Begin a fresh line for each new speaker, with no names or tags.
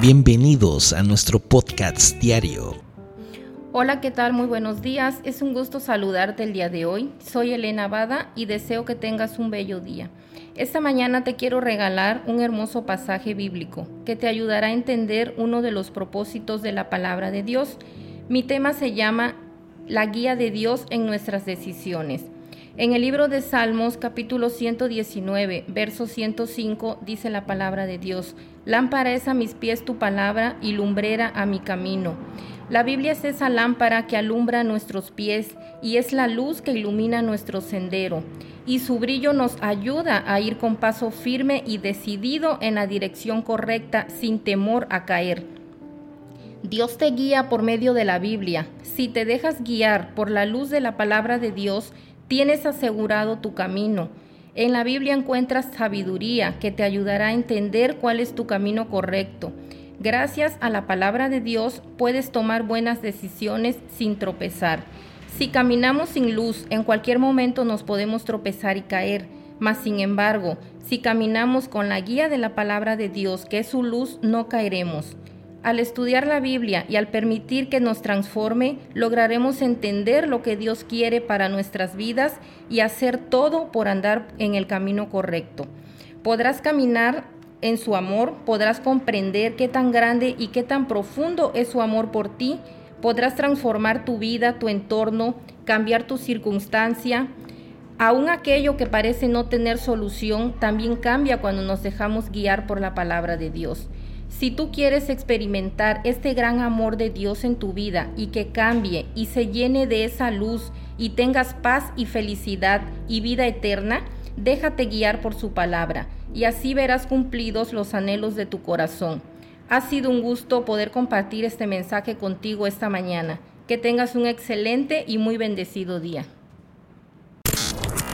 Bienvenidos a nuestro podcast diario.
Hola, ¿qué tal? Muy buenos días. Es un gusto saludarte el día de hoy. Soy Elena Bada y deseo que tengas un bello día. Esta mañana te quiero regalar un hermoso pasaje bíblico que te ayudará a entender uno de los propósitos de la palabra de Dios. Mi tema se llama La guía de Dios en nuestras decisiones. En el libro de Salmos capítulo 119, verso 105 dice la palabra de Dios, Lámpara es a mis pies tu palabra y lumbrera a mi camino. La Biblia es esa lámpara que alumbra nuestros pies y es la luz que ilumina nuestro sendero. Y su brillo nos ayuda a ir con paso firme y decidido en la dirección correcta sin temor a caer. Dios te guía por medio de la Biblia. Si te dejas guiar por la luz de la palabra de Dios, Tienes asegurado tu camino. En la Biblia encuentras sabiduría que te ayudará a entender cuál es tu camino correcto. Gracias a la palabra de Dios puedes tomar buenas decisiones sin tropezar. Si caminamos sin luz, en cualquier momento nos podemos tropezar y caer. Mas sin embargo, si caminamos con la guía de la palabra de Dios, que es su luz, no caeremos. Al estudiar la Biblia y al permitir que nos transforme, lograremos entender lo que Dios quiere para nuestras vidas y hacer todo por andar en el camino correcto. Podrás caminar en su amor, podrás comprender qué tan grande y qué tan profundo es su amor por ti, podrás transformar tu vida, tu entorno, cambiar tu circunstancia. Aún aquello que parece no tener solución también cambia cuando nos dejamos guiar por la palabra de Dios. Si tú quieres experimentar este gran amor de Dios en tu vida y que cambie y se llene de esa luz y tengas paz y felicidad y vida eterna, déjate guiar por su palabra y así verás cumplidos los anhelos de tu corazón. Ha sido un gusto poder compartir este mensaje contigo esta mañana. Que tengas un excelente y muy bendecido día.